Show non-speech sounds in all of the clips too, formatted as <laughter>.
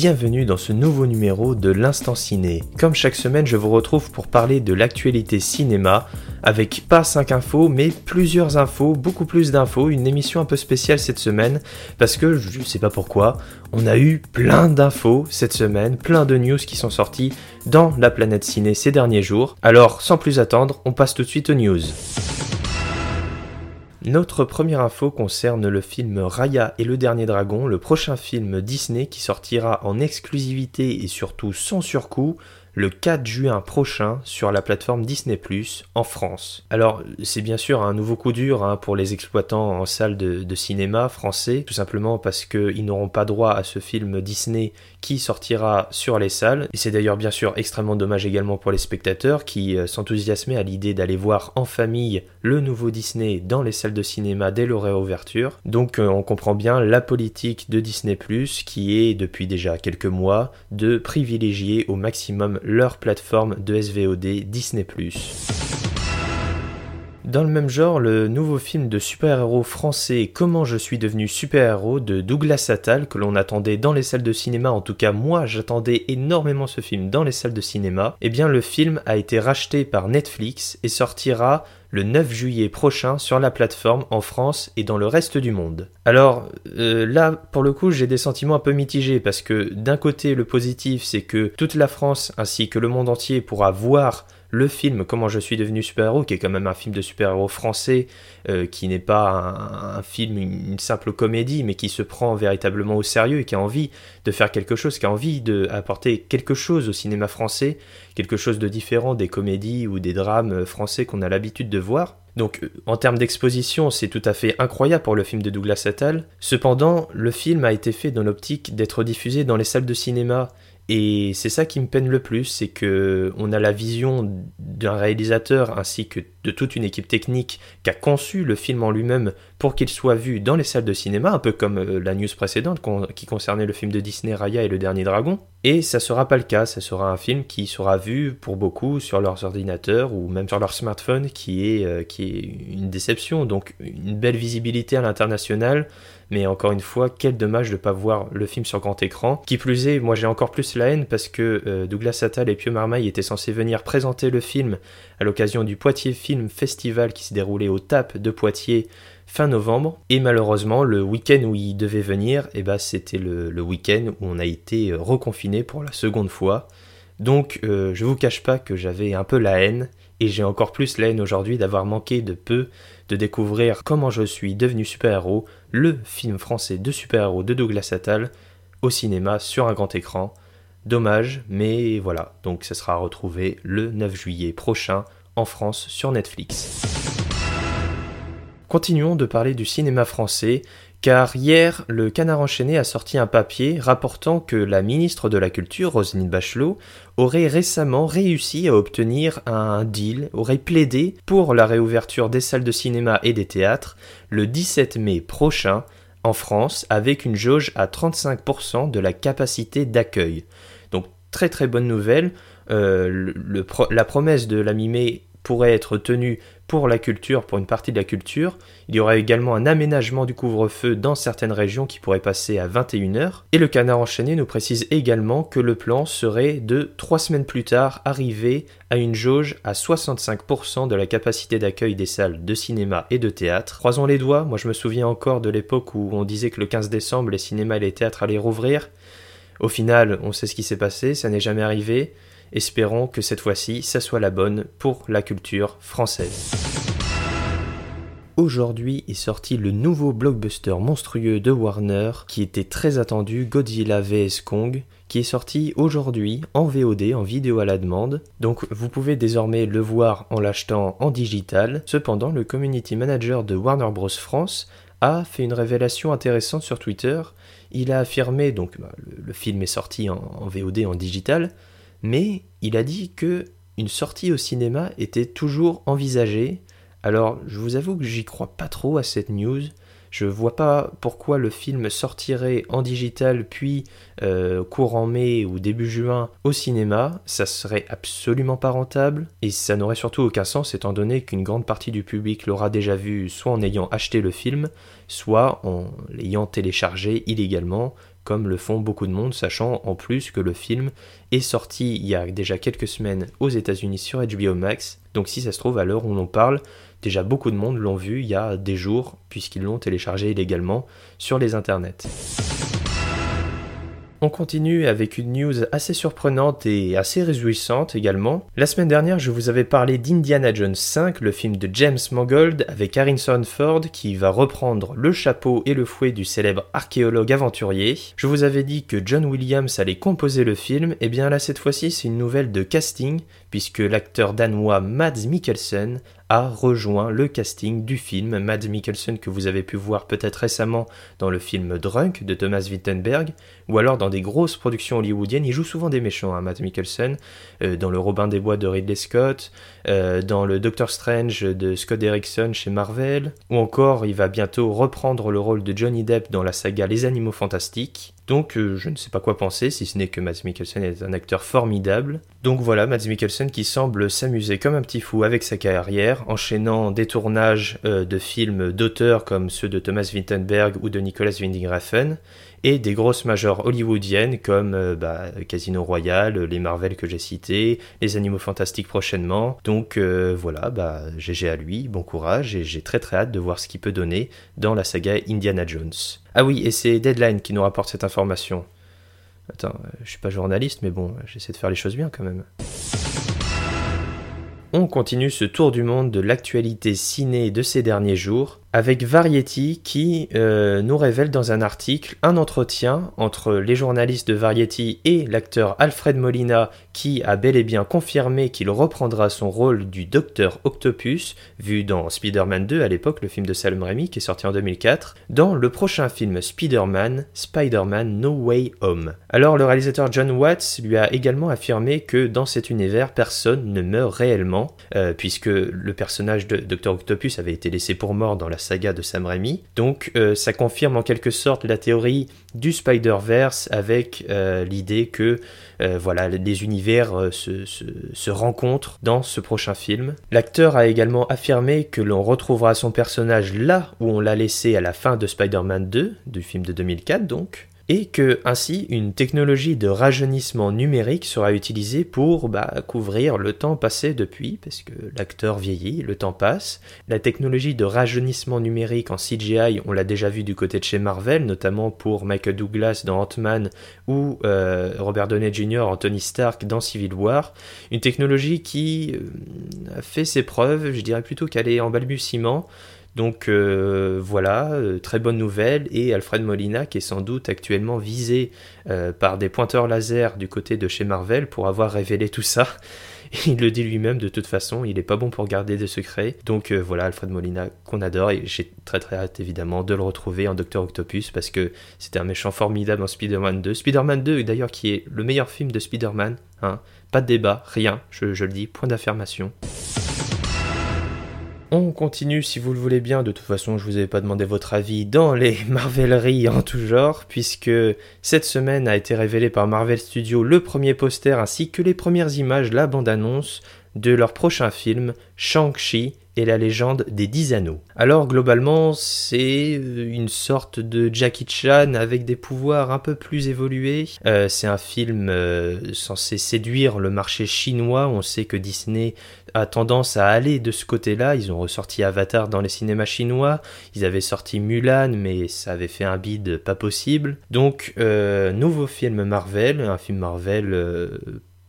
Bienvenue dans ce nouveau numéro de l'Instant Ciné. Comme chaque semaine, je vous retrouve pour parler de l'actualité cinéma, avec pas 5 infos, mais plusieurs infos, beaucoup plus d'infos, une émission un peu spéciale cette semaine, parce que je sais pas pourquoi, on a eu plein d'infos cette semaine, plein de news qui sont sorties dans la planète ciné ces derniers jours. Alors, sans plus attendre, on passe tout de suite aux news. Notre première info concerne le film Raya et le Dernier Dragon, le prochain film Disney qui sortira en exclusivité et surtout sans surcoût le 4 juin prochain sur la plateforme Disney en France. Alors c'est bien sûr un nouveau coup dur hein, pour les exploitants en salle de cinéma français, tout simplement parce qu'ils n'auront pas droit à ce film Disney qui sortira sur les salles. Et c'est d'ailleurs bien sûr extrêmement dommage également pour les spectateurs qui euh, s'enthousiasmaient à l'idée d'aller voir en famille le nouveau Disney dans les salles de cinéma dès leur réouverture. Donc euh, on comprend bien la politique de Disney qui est depuis déjà quelques mois de privilégier au maximum leur plateforme de SVOD Disney. Dans le même genre, le nouveau film de super-héros français Comment je suis devenu super-héros de Douglas Attal que l'on attendait dans les salles de cinéma, en tout cas moi j'attendais énormément ce film dans les salles de cinéma, eh bien le film a été racheté par Netflix et sortira le 9 juillet prochain sur la plateforme en France et dans le reste du monde. Alors euh, là, pour le coup, j'ai des sentiments un peu mitigés parce que d'un côté, le positif, c'est que toute la France ainsi que le monde entier pourra voir le film Comment je suis devenu super-héros, qui est quand même un film de super-héros français, euh, qui n'est pas un, un, film, une simple comédie, mais qui se prend véritablement au sérieux et qui a envie de faire quelque chose, qui a envie d'apporter quelque chose au cinéma français, quelque chose de différent des comédies ou des drames français qu'on a l'habitude de voir. Donc en termes d'exposition, c'est tout à fait incroyable pour le film de Douglas Attal. Cependant, le film a été fait dans l'optique d'être diffusé dans les salles de cinéma et c'est ça qui me peine le plus, c'est que on a la vision d'un réalisateur ainsi que de toute une équipe technique qui a conçu le film en lui-même pour qu'il soit vu dans les salles de cinéma, un peu comme la news précédente qui concernait le film de Disney Raya et le Dernier Dragon. Et ça sera pas le cas, ça sera un film qui sera vu pour beaucoup sur leurs ordinateurs ou même sur leur smartphone, qui est, qui est une déception. Donc une belle visibilité à l'international, mais encore une fois, quel dommage de ne pas voir le film sur grand écran. Qui plus est, moi j'ai encore plus la haine parce que euh, Douglas Attal et Pio Marmaille étaient censés venir présenter le film à l'occasion du Poitiers Film Festival qui s'est déroulé au TAP de Poitiers fin novembre. Et malheureusement, le week-end où ils devaient venir, eh ben, c'était le, week-end où on a été reconfiné pour la seconde fois. Donc euh, je vous cache pas que j'avais un peu la haine et j'ai encore plus la haine aujourd'hui d'avoir manqué de peu de découvrir comment je suis devenu super-héros, le film français de super-héros de Douglas Attal, au cinéma sur un grand écran. Dommage, mais voilà, donc ça sera retrouvé le 9 juillet prochain en France sur Netflix. Continuons de parler du cinéma français, car hier, le Canard enchaîné a sorti un papier rapportant que la ministre de la Culture, Roselyne Bachelot, aurait récemment réussi à obtenir un deal, aurait plaidé pour la réouverture des salles de cinéma et des théâtres le 17 mai prochain en France avec une jauge à 35% de la capacité d'accueil. Donc très très bonne nouvelle. Euh, la promesse de la mi-mai pourrait être tenue pour la culture, pour une partie de la culture. Il y aura également un aménagement du couvre-feu dans certaines régions qui pourrait passer à 21h. Et le canard enchaîné nous précise également que le plan serait de trois semaines plus tard arriver à une jauge à 65% de la capacité d'accueil des salles de cinéma et de théâtre. Croisons les doigts, moi je me souviens encore de l'époque où on disait que le 15 décembre les cinémas et les théâtres allaient rouvrir. Au final, on sait ce qui s'est passé, ça n'est jamais arrivé. Espérons que cette fois-ci, ça soit la bonne pour la culture française. Aujourd'hui est sorti le nouveau blockbuster monstrueux de Warner qui était très attendu, Godzilla vs Kong, qui est sorti aujourd'hui en VOD, en vidéo à la demande. Donc vous pouvez désormais le voir en l'achetant en digital. Cependant, le community manager de Warner Bros. France a fait une révélation intéressante sur Twitter. Il a affirmé, donc bah, le, film est sorti en, en VOD, en digital, mais il a dit que une sortie au cinéma était toujours envisagée. Alors, je vous avoue que j'y crois pas trop à cette news. Je vois pas pourquoi le film sortirait en digital puis euh, courant mai ou début juin au cinéma. Ça serait absolument pas rentable et ça n'aurait surtout aucun sens étant donné qu'une grande partie du public l'aura déjà vu soit en ayant acheté le film, soit en l'ayant téléchargé illégalement comme le font beaucoup de monde, sachant en plus que le film est sorti il y a déjà quelques semaines aux États-Unis sur HBO Max. Donc si ça se trouve à l'heure où l'on parle, déjà beaucoup de monde l'ont vu il y a des jours puisqu'ils l'ont téléchargé illégalement sur les internets. On continue avec une news assez surprenante et assez réjouissante également. La semaine dernière, je vous avais parlé d'Indiana Jones 5, le film de James Mangold avec Harrison Ford qui va reprendre le chapeau et le fouet du célèbre archéologue aventurier. Je vous avais dit que John Williams allait composer le film, et bien là cette fois-ci c'est une nouvelle de casting puisque l'acteur danois Mads Mikkelsen a rejoint le casting du film. Mads Mikkelsen que vous avez pu voir peut-être récemment dans le film Drunk de Thomas Wittenberg, ou alors dans des grosses productions hollywoodiennes. Il joue souvent des méchants, hein, Mads Mikkelsen, euh, dans le Robin des Bois de Ridley Scott, euh, dans le Doctor Strange de Scott Derrickson chez Marvel, ou encore il va bientôt reprendre le rôle de Johnny Depp dans la saga Les Animaux Fantastiques. Donc euh, je ne sais pas quoi penser, si ce n'est que Mads Mikkelsen est un acteur formidable. Donc voilà, Mads Mikkelsen qui semble s'amuser comme un petit fou avec sa carrière, enchaînant des tournages euh, de films d'auteurs comme ceux de Thomas Wittenberg ou de Nicolas Winding Refn, et des grosses majors hollywoodiennes comme euh, bah, Casino Royale, les Marvel que j'ai cités, les Animaux Fantastiques prochainement. Donc voilà, bah, GG à lui, bon courage, et j'ai très très hâte de voir ce qu'il peut donner dans la saga Indiana Jones. Ah oui, et c'est Deadline qui nous rapporte cette information. Attends, euh, je suis pas journaliste, mais bon, j'essaie de faire les choses bien quand même. On continue ce tour du monde de l'actualité ciné de ces derniers jours avec Variety qui euh, nous révèle dans un article un entretien entre les journalistes de Variety et l'acteur Alfred Molina qui a bel et bien confirmé qu'il reprendra son rôle du Docteur Octopus, vu dans Spider-Man 2 à l'époque, le film de Salem Raimi qui est sorti en 2004, dans le prochain film Spider-Man, Spider-Man No Way Home. Alors le réalisateur John Watts lui a également affirmé que dans cet univers personne ne meurt réellement, euh, puisque le personnage de Docteur Octopus avait été laissé pour mort dans la saga de Sam Raimi. Donc euh, ça confirme en quelque sorte la théorie du Spider-Verse avec euh, l'idée que euh, voilà, les univers se, se, rencontrent dans ce prochain film. L'acteur a également affirmé que l'on retrouvera son personnage là où on l'a laissé à la fin de Spider-Man 2, du film de 2004 donc et que ainsi une technologie de rajeunissement numérique sera utilisée pour bah, couvrir le temps passé depuis, parce que l'acteur vieillit, le temps passe. La technologie de rajeunissement numérique en CGI, on l'a déjà vu du côté de chez Marvel, notamment pour Michael Douglas dans Ant-Man ou euh, Robert Downey Jr. en Tony Stark dans Civil War. Une technologie qui euh, fait ses preuves, je dirais plutôt qu'elle est en balbutiement. Donc euh, voilà, euh, très bonne nouvelle. Et Alfred Molina, qui est sans doute actuellement visé euh, par des pointeurs laser du côté de chez Marvel pour avoir révélé tout ça. <laughs> Il le dit lui-même, de toute façon, il n'est pas bon pour garder des secrets. Donc voilà, Alfred Molina qu'on adore et j'ai très très hâte évidemment de le retrouver en Docteur Octopus parce que c'était un méchant formidable en Spider-Man 2. Spider-Man 2 d'ailleurs qui est le meilleur film de Spider-Man. Hein. Pas de débat, rien, je, je le dis, point d'affirmation. On continue si vous le voulez bien, de toute façon je vous avais pas demandé votre avis dans les <laughs> Marveleries en tout genre, puisque cette semaine a été révélé par Marvel Studios le premier poster ainsi que les premières images, la bande-annonce de leur prochain film, Shang-Chi la légende des dix anneaux. Alors globalement, c'est euh, une sorte de Jackie Chan avec des pouvoirs un peu plus évolués. Euh, c'est un film euh, censé séduire le marché chinois. On sait que Disney a tendance à aller de ce côté-là. Ils ont ressorti Avatar dans les cinémas chinois. Ils avaient sorti Mulan, mais ça avait fait un bide pas possible. Donc, nouveau film Marvel, un film Marvel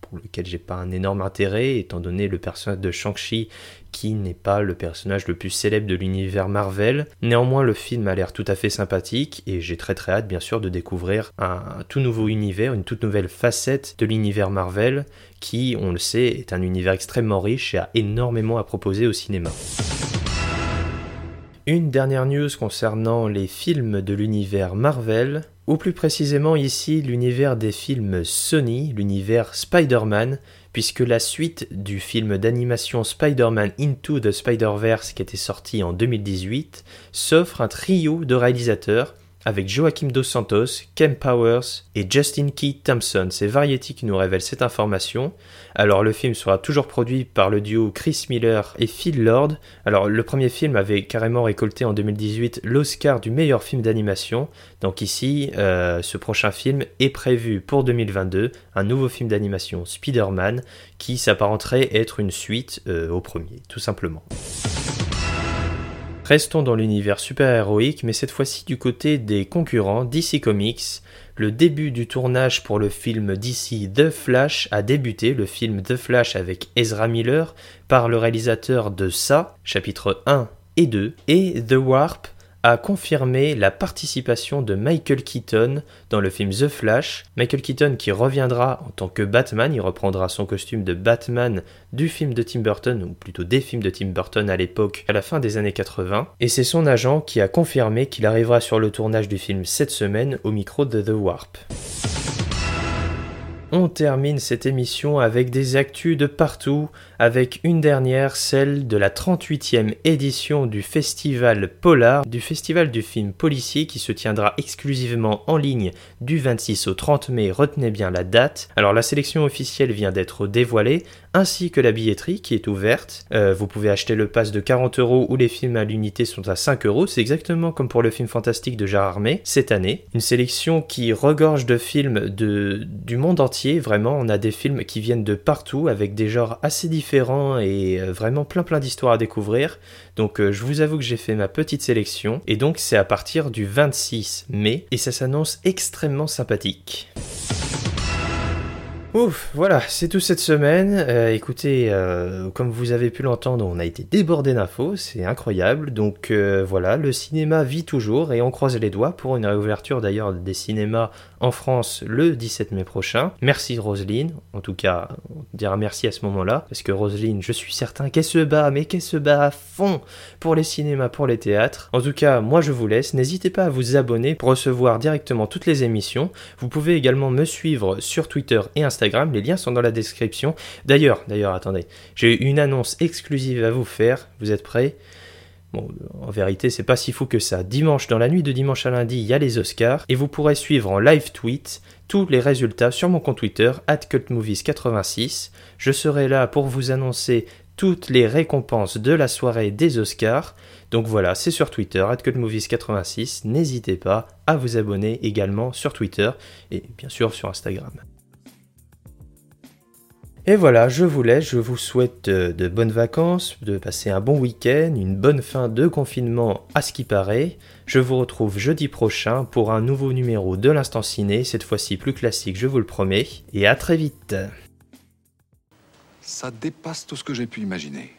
pour lequel j'ai pas un énorme intérêt, étant donné le personnage de Shang-Chi qui n'est pas le personnage le plus célèbre de l'univers Marvel. Néanmoins, le film a l'air tout à fait sympathique et j'ai très très hâte bien sûr de découvrir un, tout nouveau univers, une toute nouvelle facette de l'univers Marvel qui, on le sait, est un univers extrêmement riche et a énormément à proposer au cinéma. Une dernière news concernant les films de l'univers Marvel, ou plus précisément ici l'univers des films Sony, l'univers Spider-Man, puisque la suite du film d'animation Spider-Man Into the Spider-Verse qui était sorti en 2018 s'offre un trio de réalisateurs avec Joaquim Dos Santos, Ken Powers et Justin Key Thompson. C'est Variety qui nous révèle cette information. Alors le film sera toujours produit par le duo Chris Miller et Phil Lord. Alors le premier film avait carrément récolté en 2018 l'Oscar du meilleur film d'animation. Donc ici, euh, ce prochain film est prévu pour 2022, un nouveau film d'animation Spider-Man qui s'apparenterait être une suite euh, au premier, tout simplement. Restons dans l'univers super-héroïque, mais cette fois-ci du côté des concurrents DC Comics. Le début du tournage pour le film DC The Flash a débuté, le film The Flash avec Ezra Miller, par le réalisateur de Ça, chapitre 1 et 2, et The Warp, a confirmé la participation de Michael Keaton dans le film The Flash. Michael Keaton qui reviendra en tant que Batman, il reprendra son costume de Batman du film de Tim Burton, ou plutôt des films de Tim Burton à l'époque, à la fin des années 80. Et c'est son agent qui a confirmé qu'il arrivera sur le tournage du film cette semaine au micro de The Warp. On termine cette émission avec des actus de partout, avec une dernière, celle de la 38e édition du Festival Polar, du Festival du film policier qui se tiendra exclusivement en ligne du 26 au 30 mai, retenez bien la date. Alors la sélection officielle vient d'être dévoilée, ainsi que la billetterie qui est ouverte. Euh, vous pouvez acheter le pass de 40 euros où les films à l'unité sont à 5 euros. C'est exactement comme pour le film fantastique de Gérard May cette année. Une sélection qui regorge de films du monde entier. Vraiment, on a des films qui viennent de partout avec des genres assez différents et euh, vraiment plein plein d'histoires à découvrir. Donc euh, je vous avoue que j'ai fait ma petite sélection et donc c'est à partir du 26 mai et ça s'annonce extrêmement sympathique. Ouf, voilà, c'est tout cette semaine. Euh, écoutez, euh, comme vous avez pu l'entendre, on a été débordé d'infos, c'est incroyable. Donc euh, voilà, le cinéma vit toujours et on croise les doigts pour une réouverture d'ailleurs des cinémas en France le 17 mai prochain. Merci Roselyne, en tout cas, on dira merci à ce moment-là, parce que Roselyne, je suis certain qu'elle se bat, mais qu'elle se bat à fond pour les cinémas, pour les théâtres. En tout cas, moi je vous laisse, n'hésitez pas à vous abonner pour recevoir directement toutes les émissions. Vous pouvez également me suivre sur Twitter et Instagram, les liens sont dans la description. D'ailleurs, d'ailleurs, attendez, j'ai une annonce exclusive à vous faire, vous êtes prêts? Bon, en vérité, c'est pas si fou que ça. Dimanche, dans la nuit de dimanche à lundi, il y a les Oscars et vous pourrez suivre en live tweet tous les résultats sur mon compte Twitter, atcultmovies86. Je serai là pour vous annoncer toutes les récompenses de la soirée des Oscars. Donc voilà, c'est sur Twitter, atcultmovies86. N'hésitez pas à vous abonner également sur Twitter et bien sûr sur Instagram. Et voilà, je vous laisse, je vous souhaite euh, de, bonnes vacances, de passer un bon week-end, une bonne fin de confinement à ce qui paraît. Je vous retrouve jeudi prochain pour un nouveau numéro de l'Instant Ciné, cette fois-ci plus classique, je vous le promets, et à très vite. Ça dépasse tout ce que j'ai pu imaginer.